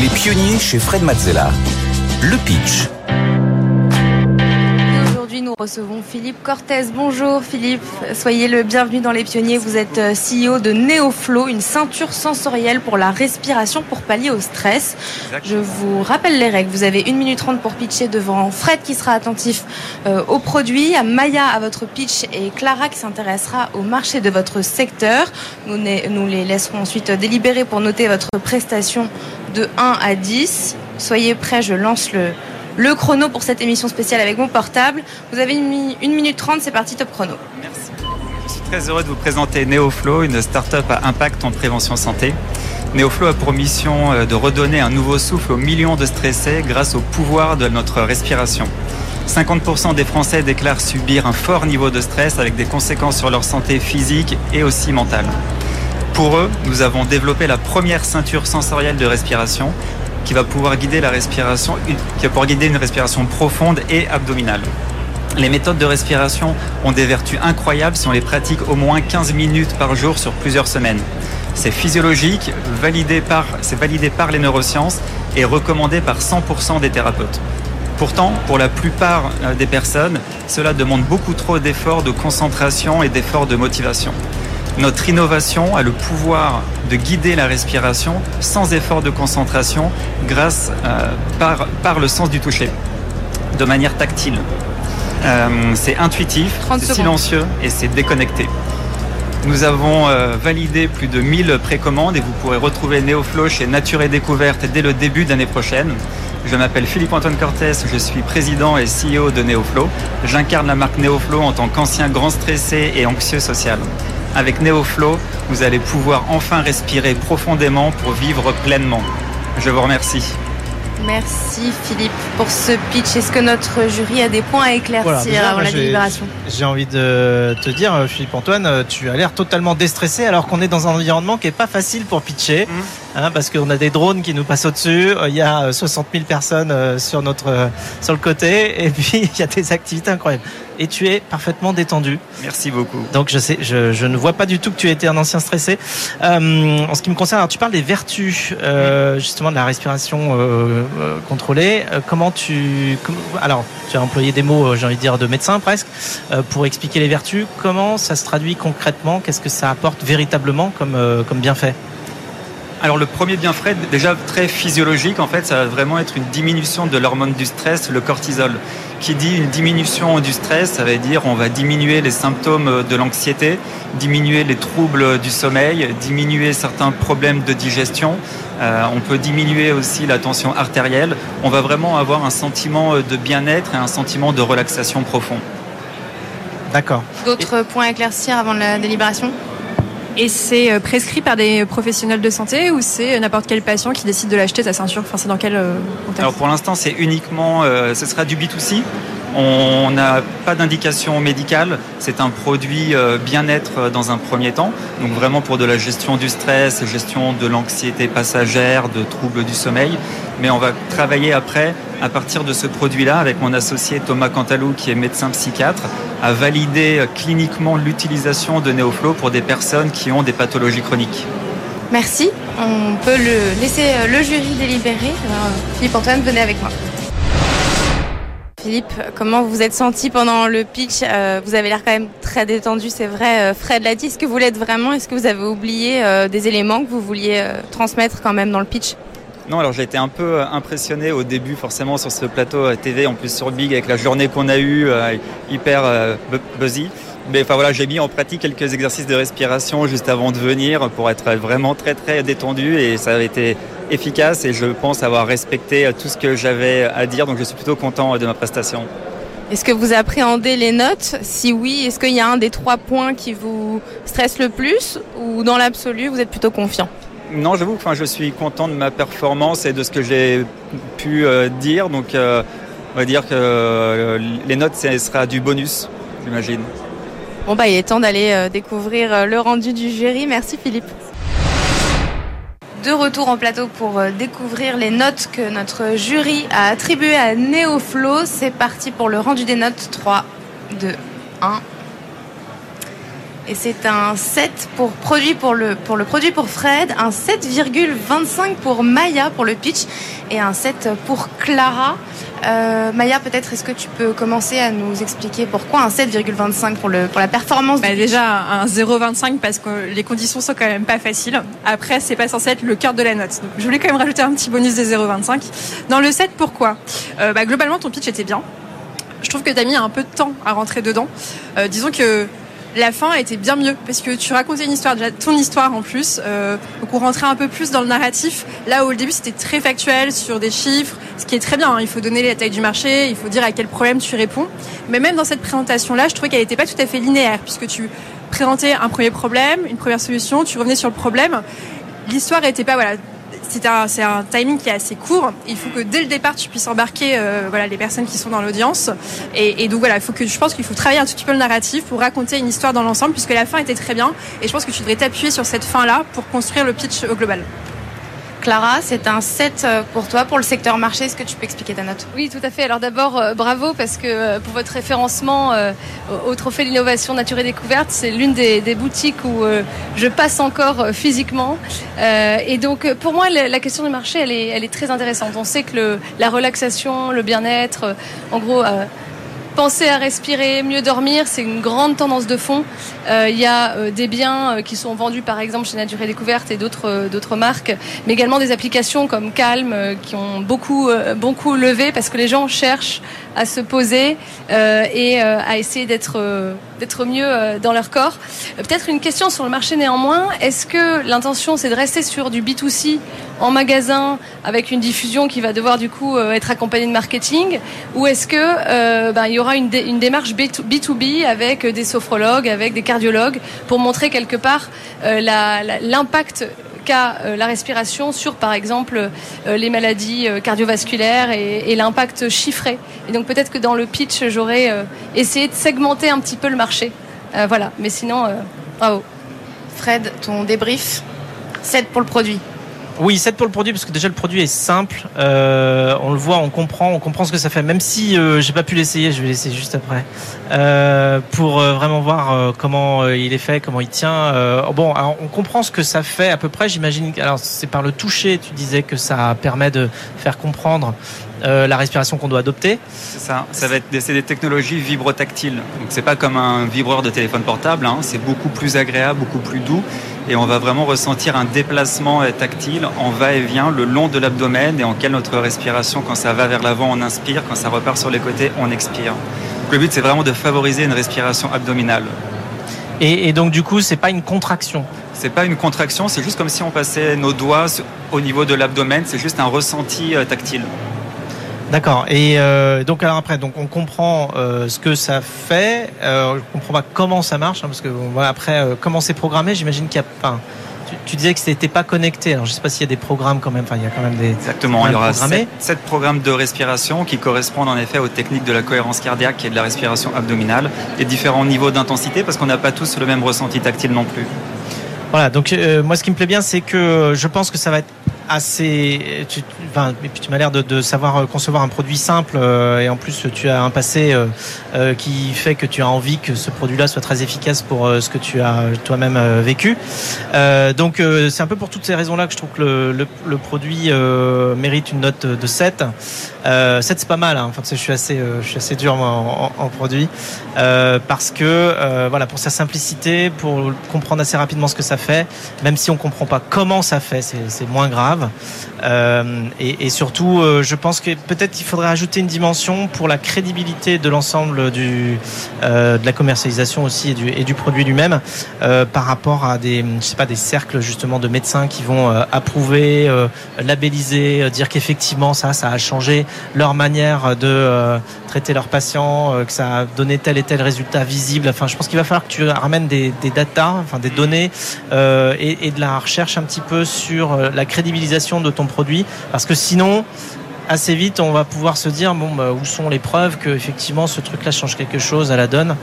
Les pionniers chez Fred Mazzella. Le pitch. Aujourd'hui, nous recevons Philippe Cortez. Bonjour Philippe, soyez le bienvenu dans Les Pionniers. Vous êtes euh, CEO de NeoFlow, une ceinture sensorielle pour la respiration pour pallier au stress. Je vous rappelle les règles. Vous avez 1 minute 30 pour pitcher devant Fred qui sera attentif euh, au produit, à Maya à votre pitch et Clara qui s'intéressera au marché de votre secteur. Nous, nous les laisserons ensuite délibérer pour noter votre prestation de 1 à 10. Soyez prêts, je lance le, le chrono pour cette émission spéciale avec mon portable. Vous avez une, mi- une minute 30, c'est parti, top chrono. Merci. Je suis très heureux de vous présenter NeoFlow, une start-up à impact en prévention santé. NeoFlow a pour mission euh, de redonner un nouveau souffle aux millions de stressés grâce au pouvoir de notre respiration. 50% des Français déclarent subir un fort niveau de stress avec des conséquences sur leur santé physique et aussi mentale. Pour eux, nous avons développé la première ceinture sensorielle de respiration qui va pouvoir guider la respiration, qui va pouvoir guider une respiration profonde et abdominale. Les méthodes de respiration ont des vertus incroyables si on les pratique au moins 15 minutes par jour sur plusieurs semaines. C'est physiologique, validé par, c'est validé par les neurosciences et recommandé par 100% des thérapeutes. Pourtant, pour la plupart euh, des personnes, cela demande beaucoup trop d'efforts de concentration et d'efforts de motivation. Notre innovation a le pouvoir de guider la respiration sans effort de concentration grâce euh, par, par le sens du toucher, de manière tactile. Euh, c'est intuitif, 30 c'est silencieux et c'est déconnecté. Nous avons euh, validé plus de 1000 précommandes et vous pourrez retrouver NeoFlow chez Nature et Découverte dès le début d'année prochaine. Je m'appelle Philippe-Antoine Cortés, je suis président et CEO de NeoFlow. J'incarne la marque NeoFlow en tant qu'ancien grand stressé et anxieux social. Avec NeoFlow, vous allez pouvoir enfin respirer profondément pour vivre pleinement. Je vous remercie. Merci Philippe pour ce pitch. Est-ce que notre jury a des points à éclaircir Voilà, déjà, avant la délibération J'ai envie de te dire, euh, Philippe-Antoine, euh, tu as l'air totalement déstressé alors qu'on est dans un environnement qui est pas facile pour pitcher, hein, parce qu'on a des drones qui nous passent au-dessus, euh, il y a euh, 60 000 personnes euh, sur notre euh, sur le côté, et puis il y a des activités incroyables. Et tu es parfaitement détendu. Merci beaucoup. Donc je sais, je, je ne vois pas du tout que tu étais un ancien stressé. Euh, en ce qui me concerne, alors tu parles des vertus euh, justement de la respiration euh, euh, contrôlée. Euh, comment tu, com- alors tu as employé des mots, euh, j'ai envie de dire de médecin presque, euh, pour expliquer les vertus. Comment ça se traduit concrètement? Qu'est-ce que ça apporte véritablement comme euh, comme bienfait? Alors le premier bienfait, déjà très physiologique, en fait, ça va vraiment être une diminution de l'hormone du stress, le cortisol. Qui dit une diminution du stress, ça veut dire on va diminuer les symptômes de l'anxiété, diminuer les troubles du sommeil, diminuer certains problèmes de digestion. Euh, on peut diminuer aussi la tension artérielle. On va vraiment avoir un sentiment de bien-être et un sentiment de relaxation profond. D'accord. D'autres points à éclaircir avant la délibération? Et c'est euh, prescrit par des professionnels de santé ou c'est n'importe quel patient qui décide de l'acheter sa ceinture Enfin, c'est dans quel euh, contexte? Alors pour l'instant, c'est uniquement, euh, ce sera du B2C. On n'a pas d'indication médicale. C'est un produit euh, bien-être euh, dans un premier temps. Donc vraiment pour de la gestion du stress, gestion de l'anxiété passagère, de troubles du sommeil. Mais on va travailler après, à partir de ce produit-là, avec mon associé Thomas Cantalou, qui est médecin psychiatre, à valider euh, cliniquement l'utilisation de NeoFlow pour des personnes qui ont des pathologies chroniques. Merci. On peut le laisser le jury délibérer. Alors, euh, Philippe Antoine, venez avec moi. Philippe, comment vous êtes senti pendant le pitch Euh, Vous avez l'air quand même très détendu, c'est vrai. euh, Fred l'a dit. Est-ce que vous l'êtes vraiment? Est-ce que vous avez oublié euh, des éléments que vous vouliez transmettre quand même dans le pitch? Non, alors j'ai été un peu impressionné au début, forcément, sur ce plateau TV, en plus sur Big, avec la journée qu'on a eue, hyper bu- buzzy. Mais enfin voilà, j'ai mis en pratique quelques exercices de respiration juste avant de venir pour être vraiment très très détendu et ça a été efficace et je pense avoir respecté euh, tout ce que j'avais à dire, donc je suis plutôt content euh, de ma prestation. Est-ce que vous appréhendez les notes? Si oui, est-ce qu'il y a un des trois points qui vous stresse le plus? Ou dans l'absolu, vous êtes plutôt confiant? Non, j'avoue que enfin, je suis content de ma performance et de ce que j'ai pu euh, dire, donc euh, on va dire que euh, les notes, ce sera du bonus, j'imagine. Bon bah il est temps d'aller découvrir le rendu du jury. Merci Philippe. De retour en plateau pour euh, découvrir les notes que notre jury a attribuées à Neoflow. C'est parti pour le rendu des notes. 3, 2, 1. Et c'est un 7 pour, produit pour, le, pour le produit pour Fred, un 7,25 pour Maya pour le pitch et un 7 pour Clara. Euh, Maya, peut-être est-ce que tu peux commencer à nous expliquer pourquoi un 7,25 pour, le, pour la performance bah, Déjà un 0,25 parce que les conditions sont quand même pas faciles. Après, c'est pas censé être le cœur de la note. Donc, je voulais quand même rajouter un petit bonus de 0,25. Dans le 7, pourquoi? Euh, bah, Globalement, ton pitch était bien. Je trouve que tu as mis un peu de temps à rentrer dedans. Euh, disons que la fin a été bien mieux parce que tu racontais une histoire, déjà ton histoire en plus. Euh, donc on rentrait un peu plus dans le narratif. Là où au début c'était très factuel sur des chiffres, ce qui est très bien. Hein. Il faut donner la taille du marché, il faut dire à quel problème tu réponds. Mais même dans cette présentation-là, je trouvais qu'elle n'était pas tout à fait linéaire puisque tu présentais un premier problème, une première solution, tu revenais sur le problème. L'histoire n'était pas voilà c'est un, timing qui est assez court. Il faut que dès le départ, tu puisses embarquer euh, les personnes qui sont dans l'audience. Et, donc voilà, il faut que, je pense qu'il faut travailler un tout petit peu le narratif pour raconter une histoire dans l'ensemble, puisque la fin était très bien. Et je pense que tu devrais t'appuyer sur cette fin-là pour construire le pitch au global. Clara, c'est un 7 euh, pour toi, pour le secteur marché. Est-ce que tu peux expliquer ta note? Oui, tout à fait. Alors d'abord, euh, bravo parce que euh, pour votre référencement au Trophée de l'innovation nature et découverte, c'est l'une des, boutiques où je passe encore physiquement. et donc pour moi, la question du marché, elle est, elle est très intéressante. On sait que le, la relaxation, le bien-être, en gros penser à respirer, mieux dormir, c'est une grande tendance de fond. Euh, il y a euh, des biens euh, qui sont vendus par exemple chez Nature et Découverte et d'autres d'autres marques, mais également des applications comme Calm qui ont beaucoup beaucoup levé parce que les gens cherchent à se poser et à essayer d'être d'être mieux dans leur corps. Peut-être une question sur le marché néanmoins. Est-ce que l'intention c'est de rester sur du B2C en magasin avec une diffusion qui va devoir du coup être accompagnée de marketing? Ou est-ce que ben, il y aura une, démarche B2B avec des sophrologues, avec des cardiologues, pour montrer quelque part euh, l'impact qu'a euh, la respiration sur, par exemple, euh, les maladies cardiovasculaires et, l'impact chiffré. Et donc peut-être que dans le pitch, j'aurais essayé de segmenter un petit peu le marché. voilà, mais sinon, bravo. Fred, ton débrief 7 pour le produit. Oui, 7 pour le produit parce que déjà le produit est simple. Euh, on le voit, on comprend, on comprend ce que ça fait. Même si euh, j'ai pas pu l'essayer, je vais l'essayer juste après euh, pour euh, vraiment voir euh, comment il est fait, comment il tient. bon, alors on comprend ce que ça fait à peu près. J'imagine. Alors c'est par le toucher. Tu disais que ça permet de faire comprendre euh, la respiration qu'on doit adopter. C'est ça, ça va être des, des technologies vibrotactiles. Donc c'est pas comme un vibreur de téléphone portable, hein. c'est beaucoup plus agréable, beaucoup plus doux et on va vraiment ressentir un déplacement tactile en va-et-vient le long de l'abdomen et en quelle notre respiration, quand ça va vers l'avant, on inspire, quand ça repart sur les côtés, on expire. le but, c'est vraiment de favoriser une respiration abdominale. Et, et donc, du coup, c'est pas une contraction c'est pas une contraction, c'est juste comme si on passait nos doigts au niveau de l'abdomen, c'est juste un ressenti euh, tactile. D'accord. Et euh, donc alors après, donc on comprend euh, ce que ça fait. Euh, on comprend pas comment ça marche, hein, parce que voilà, après euh, comment c'est programmé. J'imagine qu'il y a. Tu, disais que c'était pas connecté. Alors je sais pas s'il y a des programmes quand même. Enfin, il y a quand même des. Exactement. Il y aura sept, programmes de respiration qui correspondent en effet aux techniques de la cohérence cardiaque et de la respiration abdominale et différents niveaux d'intensité, parce qu'on n'a pas tous le même ressenti tactile non plus. Voilà. Donc euh, moi, ce qui me plaît bien, c'est que je pense que ça va être assez. Tu, et puis tu m'as l'air de, de, savoir euh, concevoir un produit simple euh, et en plus tu as un passé euh, qui fait que tu as envie que ce produit-là soit très efficace pour ce que tu as toi-même vécu. donc c'est un peu pour toutes ces raisons-là que je trouve que le, le, le produit mérite une note de 7. 7 c'est pas mal. Hein. Enfin, je suis assez, je suis assez dur en, en, produit parce que voilà pour sa simplicité, pour comprendre assez rapidement ce que ça fait, même si on comprend pas comment ça fait, c'est moins grave. Euh, et, surtout, euh, je pense que peut-être il faudrait ajouter une dimension pour la crédibilité de l'ensemble euh, de la commercialisation aussi et du, produit lui-même par rapport à des je sais pas des cercles justement de médecins qui vont approuver, labelliser, dire qu'effectivement ça ça a changé leur manière de traiter leurs patients, que ça a donné tel et tel résultat visible. Enfin, je pense qu'il va falloir que tu ramènes des, des data, enfin des données et, et de la recherche un petit peu sur la de ton produit parce que sinon assez vite on va pouvoir se dire bon bah, où sont les preuves que effectivement ce truc là change quelque chose à la donne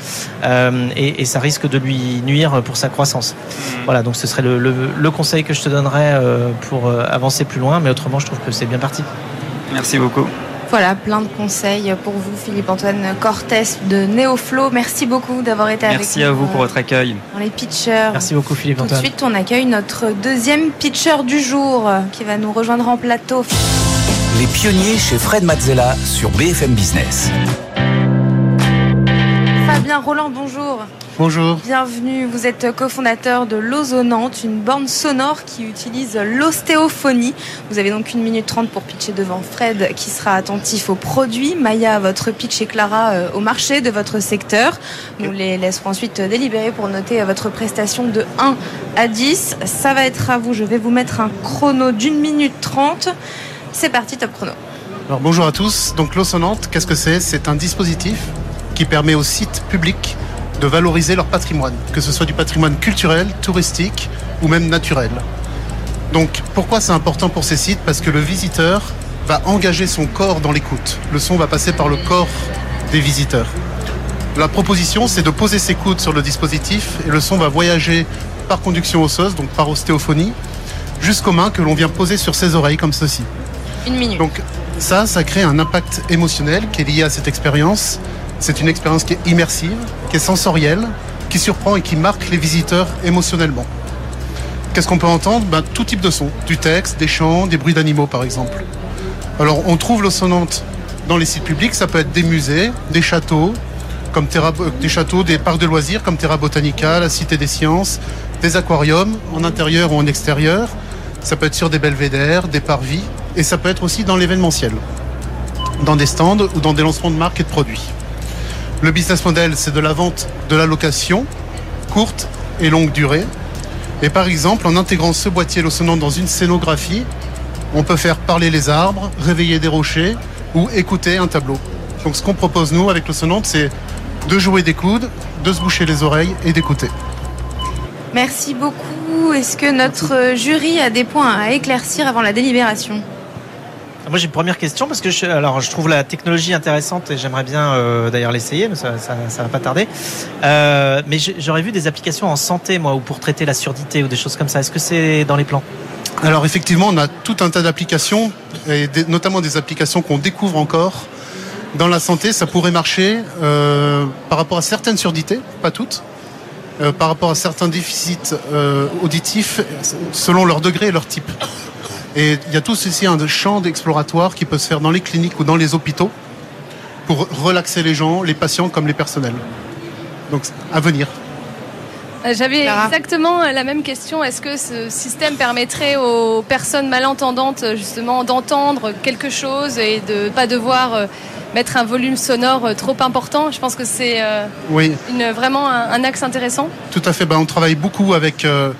euh, et, ça risque de lui nuire pour sa croissance. Mmh. voilà donc ce serait le, conseil que je te donnerais euh, pour euh, avancer plus loin mais autrement je trouve que c'est bien parti. Merci beaucoup Voilà, plein de conseils pour vous, Philippe-Antoine Cortès de Neoflow. Merci beaucoup d'avoir été avec nous. Merci à vous pour votre accueil. Dans les pitchers. Merci beaucoup, Tout de Philippe-Antoine. suite, on accueille notre deuxième pitcher du jour euh, qui va nous rejoindre en plateau. Les pionniers chez Fred Mazzella sur BFM Business. Fabien Roland, bonjour. Bonjour. Bienvenue. Vous êtes cofondateur de l'Ozonante, une borne sonore qui utilise l'ostéophonie. Vous avez donc une minute trente pour pitcher devant Fred qui sera attentif aux produits. Maya à votre pitch et Clara euh, au marché de votre secteur. Nous les laisserons ensuite délibérer pour noter euh, votre prestation de 1 à 10. Ça va être à vous. Je vais vous mettre un chrono d'une minute trente. C'est parti, top chrono. Alors bonjour à tous. Donc l'eau sonnante, qu'est-ce que c'est? C'est un dispositif qui permet aux sites publics de valoriser leur patrimoine, que ce soit du patrimoine culturel, touristique ou même naturel. Donc pourquoi c'est important pour ces sites? Parce que le visiteur va engager son corps dans l'écoute. Le son va passer par le corps des visiteurs. La proposition, c'est de poser ses coudes sur le dispositif et le son va voyager par conduction osseuse, donc par ostéophonie, jusqu'aux mains que l'on vient poser sur ses oreilles comme ceci. Une minute. Donc ça, ça crée un impact émotionnel qui est lié à cette expérience. C'est une expérience qui est immersive, qui est sensorielle, qui surprend et qui marque les visiteurs émotionnellement. Qu'est-ce qu'on peut entendre? Ben, Tout type de son, du texte, des chants, des bruits d'animaux par exemple. Alors on trouve l'eau sonnante dans les sites publics, ça peut être des musées, des châteaux, comme euh, des châteaux, des parcs de loisirs comme Terra Botanica, la Cité des Sciences, des aquariums en intérieur ou en extérieur. Ça peut être sur des belvédères, des parvis, et ça peut être aussi dans l'événementiel, dans des stands ou dans des lancements de marques et de produits. Le business model, c'est de la vente de la location, courte et longue durée. Et par exemple, en intégrant ce boîtier lossonnant dans une scénographie, on peut faire parler les arbres, réveiller des rochers ou écouter un tableau. Donc ce qu'on propose nous avec le sonnante, c'est de jouer des coudes, de se boucher les oreilles et d'écouter. Merci beaucoup. Est-ce que notre jury a des points à éclaircir avant la délibération? Moi j'ai une première question parce que je, alors je trouve la technologie intéressante et j'aimerais bien euh, d'ailleurs l'essayer, mais ça, ça, va pas tarder. Euh, mais j'aurais vu des applications en santé moi ou pour traiter la surdité ou des choses comme ça. Est-ce que c'est dans les plans? Alors effectivement, on a tout un tas d'applications, et notamment des applications qu'on découvre encore. Dans la santé, ça pourrait marcher euh, par rapport à certaines surdités, pas toutes, par rapport à certains déficits auditifs selon leur degré et leur type. Et il y a tout ceci un champ exploratoire qui peut se faire dans les cliniques ou dans les hôpitaux pour relaxer les gens, les patients comme les personnels. Donc à venir. Euh, J'avais exactement la même question. Est-ce que ce système permettrait aux personnes malentendantes justement d'entendre quelque chose et de pas devoir euh, mettre un volume sonore euh, trop important? Je pense que c'est Oui, une, vraiment un, un axe intéressant. Tout à fait. Ben, on travaille beaucoup avec euh,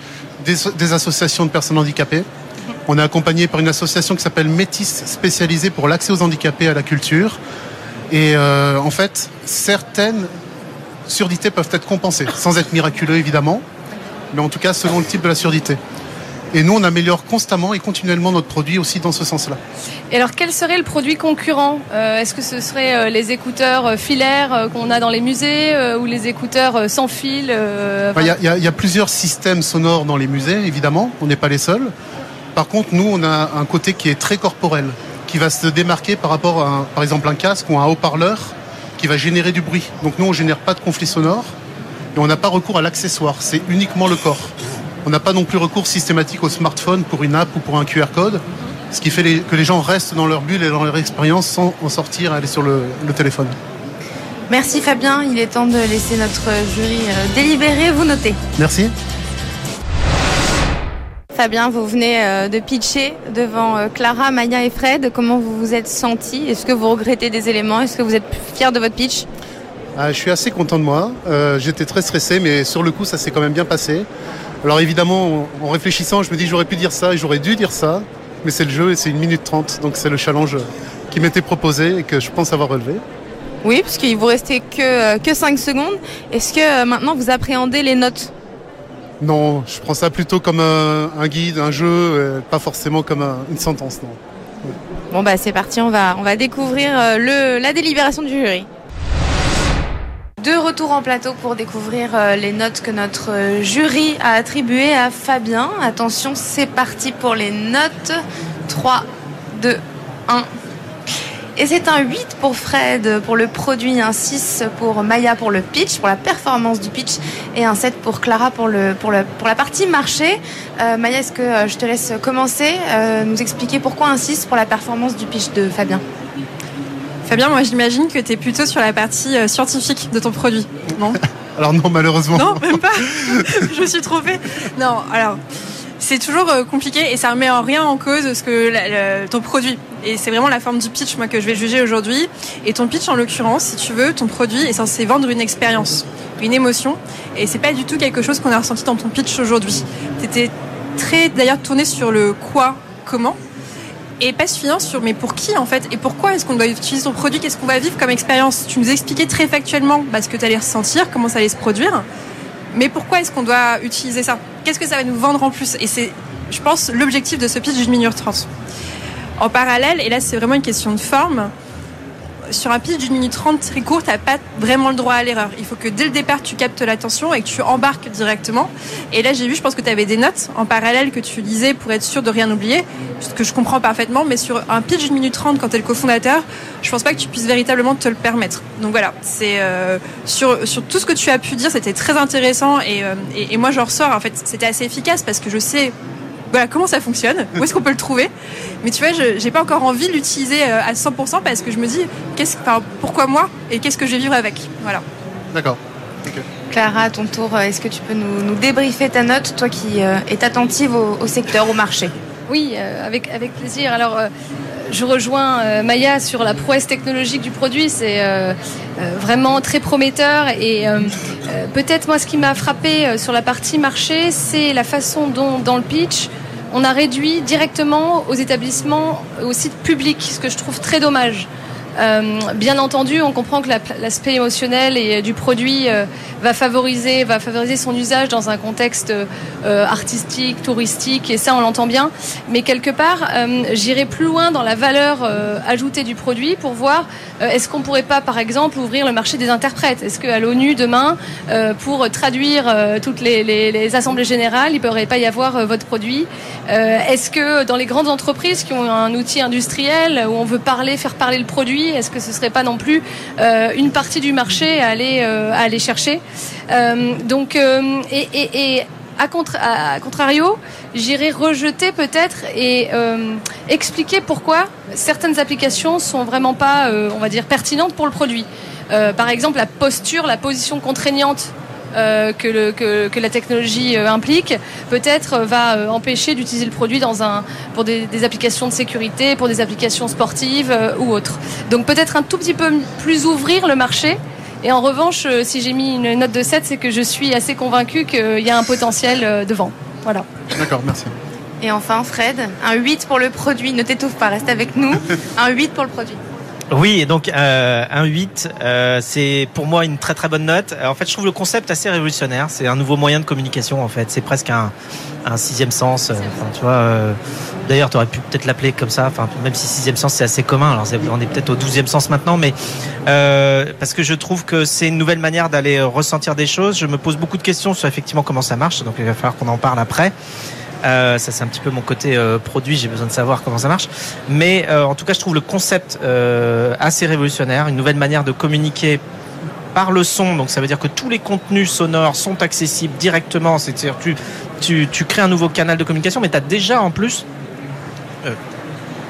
des, des associations de personnes handicapées. On est accompagné par une association qui s'appelle Métis, spécialisée pour l'accès aux handicapés à la culture. Et euh, en fait, certaines surdités peuvent être compensées, sans être miraculeux évidemment, mais en tout cas selon le type de la surdité. Et nous, on améliore constamment et continuellement notre produit aussi dans ce sens-là. Et alors, quel serait le produit concurrent? Euh, Est-ce que ce serait euh, les écouteurs euh, filaires qu'on a dans les musées ou les écouteurs sans fil Enfin, y, y a- il y a plusieurs systèmes sonores dans les musées, évidemment. On n'est pas les seuls. Par contre, nous, on a un côté qui est très corporel, qui va se démarquer par rapport à, un- par exemple, un casque ou un haut-parleur qui va générer du bruit. Donc nous, on génère pas de conflit sonore et on n'a pas recours à l'accessoire. C'est uniquement le corps. On n'a pas non plus recours systématique au smartphone pour une app ou pour un QR code, ce qui fait les- que les gens restent dans leur bulle et dans leur expérience sans en sortir et aller sur le- le téléphone. Merci Fabien. Il est temps de laisser notre jury euh, délibérer. Vous notez. Merci. Fabien, vous venez euh, de pitcher devant euh, Clara, Maya et Fred. Comment vous vous êtes senti Est-ce que vous regrettez des éléments? Est-ce que vous êtes fier de votre pitch? Ah, je suis assez content de moi. Euh, J'étais très stressé, mais sur le coup, ça s'est quand même bien passé. Alors évidemment, en, réfléchissant, je me dis j'aurais pu dire ça et j'aurais dû dire ça, mais c'est le jeu et c'est une minute trente, donc c'est le challenge qui m'était proposé et que je pense avoir relevé. Oui, parce qu'il vous restait que, que 5 secondes. Est-ce que maintenant vous appréhendez les notes? Non, je prends ça plutôt comme un, un guide, un jeu, euh, pas forcément comme un- une sentence. Non. Bon bah c'est parti, on va, on va découvrir euh, le, la délibération du jury. De retour en plateau pour découvrir euh, les notes que notre jury a attribuées à Fabien. Attention, c'est parti pour les notes. 3, 2, 1. Et c'est un 8 pour Fred pour le produit, un 6 pour Maya pour le pitch, pour la performance du pitch, et un 7 pour Clara pour, le, pour, le, pour la partie marché. Euh, Maya, est-ce que euh, je te laisse commencer, euh, nous expliquer pourquoi un 6 pour la performance du pitch de Fabien? Fabien, moi j'imagine que tu es plutôt sur la partie scientifique de ton produit, non? Alors non, malheureusement. Non, même pas. je me suis trompée. Non, alors c'est toujours euh, compliqué et ça remet en rien en cause ce que ton produit. Et c'est vraiment la forme du pitch moi que je vais juger aujourd'hui. Et ton pitch en l'occurrence, si tu veux, ton produit est censé vendre une expérience, une émotion. Et c'est pas du tout quelque chose qu'on a ressenti dans ton pitch aujourd'hui. T'étais très d'ailleurs tourné sur le quoi, comment. Et pas suffisant sur mais pour qui en fait et pourquoi est-ce qu'on doit utiliser ton produit, qu'est-ce qu'on va vivre comme expérience? Tu nous expliquais très factuellement bah, ce que tu allais ressentir, comment ça allait se produire. Mais pourquoi est-ce qu'on doit utiliser ça? Qu'est-ce que ça va nous vendre en plus? Et c'est, je pense, l'objectif de ce pitch d'une minute trente. En parallèle, et là c'est vraiment une question de forme, sur un pitch d'une minute trente très court, t'as pas vraiment le droit à l'erreur. Il faut que dès le départ tu captes l'attention et que tu embarques directement. Et là j'ai vu, je pense que tu avais des notes en parallèle que tu lisais pour être sûr de rien oublier, ce que je comprends parfaitement, mais sur un pitch d'une minute trente quand tu es le cofondateur, je pense pas que tu puisses véritablement te le permettre. Donc voilà, c'est euh, sur, sur tout ce que tu as pu dire, c'était très intéressant et, euh, et, et moi j'en ressors, en fait c'était assez efficace parce que je sais voilà comment ça fonctionne, où est-ce qu'on peut le trouver. Mais tu vois, je j'ai pas encore envie de l'utiliser euh, à 100% parce que je me dis, qu'est-ce, enfin, pourquoi moi et qu'est-ce que je vais vivre avec. Voilà. D'accord. Clara, à ton tour, euh, est-ce que tu peux nous, nous débriefer ta note, toi qui euh, es attentive au, au secteur, au marché? Oui, euh, avec, avec plaisir. Alors, euh, je rejoins euh, Maya sur la prouesse technologique du produit. C'est euh, euh, vraiment très prometteur. Et euh, euh, peut-être, moi, ce qui m'a frappé euh, sur la partie marché, c'est la façon dont, dans le pitch, on a réduit directement aux établissements, aux sites publics, ce que je trouve très dommage. Euh, bien entendu, on comprend que la- l'aspect émotionnel et du produit euh, va favoriser, va favoriser son usage dans un contexte euh, artistique, touristique, et ça on l'entend bien. Mais quelque part, euh, j'irai plus loin dans la valeur euh, ajoutée du produit pour voir euh, est-ce qu'on pourrait pas, par exemple, ouvrir le marché des interprètes? Est-ce qu'à l'ONU demain, euh, pour traduire euh, toutes les, les- assemblées générales, il ne pourrait pas y avoir euh, votre produit? Euh, Est-ce que dans les grandes entreprises qui ont un outil industriel où on veut parler, faire parler le produit, est-ce que ce serait pas non plus euh, une partie du marché à aller, chercher Donc, et, à, contra- à contrario, j'irai rejeter peut-être et euh, expliquer pourquoi certaines applications sont vraiment pas, euh, on va dire, pertinentes pour le produit. Par exemple, la posture, la position contraignante euh, que, le, que, que la technologie euh, implique, peut-être euh, va euh, empêcher d'utiliser le produit dans un, pour des, des applications de sécurité, pour des applications sportives euh, ou autres. Donc peut-être un tout petit peu plus ouvrir le marché. Et en revanche, euh, si j'ai mis une note de 7, c'est que je suis assez convaincue qu'il y a un potentiel euh, devant. Voilà. D'accord, merci. Et enfin, Fred, un 8 pour le produit. Ne t'étouffe pas, reste avec nous. Un 8 pour le produit. Oui, et donc euh, un 8, euh, c'est pour moi une très très bonne note. En fait, je trouve le concept assez révolutionnaire. C'est un nouveau moyen de communication. En fait, c'est presque un, un sixième sens. euh, Enfin, tu vois. euh, D'ailleurs, tu aurais pu peut-être l'appeler comme ça. Enfin, même si sixième sens c'est assez commun. Alors, on est peut-être au douzième sens maintenant, mais euh, parce que je trouve que c'est une nouvelle manière d'aller ressentir des choses. Je me pose beaucoup de questions sur effectivement comment ça marche. Donc, il va falloir qu'on en parle après. Euh, ça c'est un petit peu mon côté euh, produit, j'ai besoin de savoir comment ça marche. Mais euh, en tout cas, je trouve le concept assez révolutionnaire, une nouvelle manière de communiquer par le son. Donc ça veut dire que tous les contenus sonores sont accessibles directement. C'est-à-dire tu, tu, tu crées un nouveau canal de communication, mais tu as déjà en plus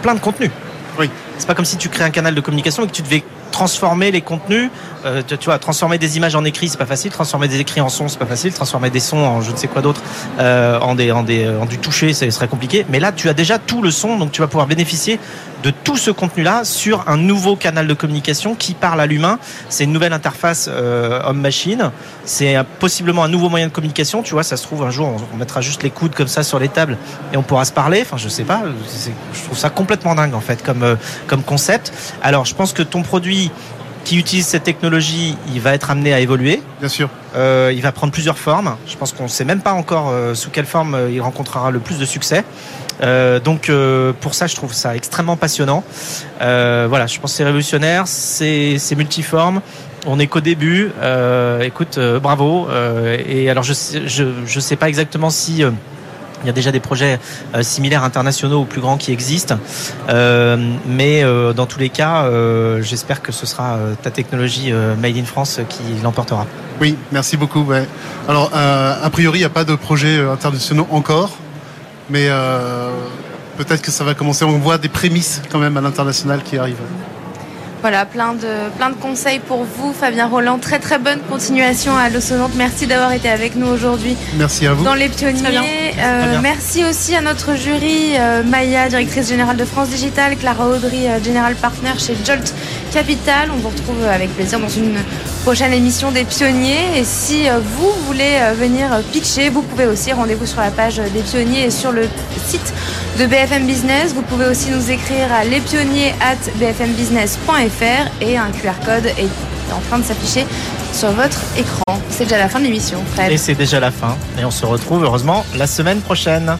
plein de contenus. Oui. C'est pas comme si tu crées un canal de communication et que tu devais transformer les contenus. Euh, tu, vois, transformer des images en écrit, c'est pas facile. Transformer des écrits en son, c'est pas facile. Transformer des sons en je ne sais quoi d'autre, euh, en, des, en, des, en du toucher, ce serait compliqué. Mais là, tu as déjà tout le son, donc tu vas pouvoir bénéficier de tout ce contenu-là sur un nouveau canal de communication qui parle à l'humain. C'est une nouvelle interface euh, homme-machine. C'est possiblement un nouveau moyen de communication. Tu vois, ça se trouve un jour, on, mettra juste les coudes comme ça sur les tables et on pourra se parler. Enfin, je sais pas. Je trouve ça complètement dingue en fait comme euh, comme concept. Alors, je pense que ton produit qui utilise cette technologie, il va être amené à évoluer. Bien sûr. Euh, il va prendre plusieurs formes. Je pense qu'on ne sait même pas encore euh, sous quelle forme euh, il rencontrera le plus de succès. Euh, donc pour ça, je trouve ça extrêmement passionnant. Voilà, je pense que c'est révolutionnaire, c'est multiforme. On n'est qu'au début. Écoute, bravo. Et alors je sais, je je sais pas exactement si Il y a déjà des projets euh, similaires internationaux ou plus grands qui existent, euh, mais euh, dans tous les cas, j'espère que ce sera ta technologie made in France qui l'emportera. Oui, merci beaucoup. Alors, a priori, il n'y a pas de projets internationaux encore, mais peut-être que ça va commencer. On voit des prémices quand même à l'international qui arrivent. Voilà, plein de, plein de conseils pour vous, Fabien Roland. Très très bonne continuation à l'Ossonante. Merci d'avoir été avec nous aujourd'hui Merci à vous. dans les pionniers. Très bien. Euh, Très bien. merci aussi à notre jury, euh, Maya, directrice générale de France Digital, Clara Audry, euh, General Partner chez Jolt Capital. On vous retrouve avec plaisir dans une prochaine émission des pionniers. Et si euh, vous voulez euh, venir euh, pitcher, vous pouvez aussi rendez-vous sur la page des pionniers et sur le site de BFM Business. Vous pouvez aussi nous écrire à lespionniers at bfmbusiness.fr et un QR code est en train de s'afficher sur votre écran. C'est déjà la fin de l'émission, Fred. Et c'est déjà la fin. Et on se retrouve heureusement la semaine prochaine.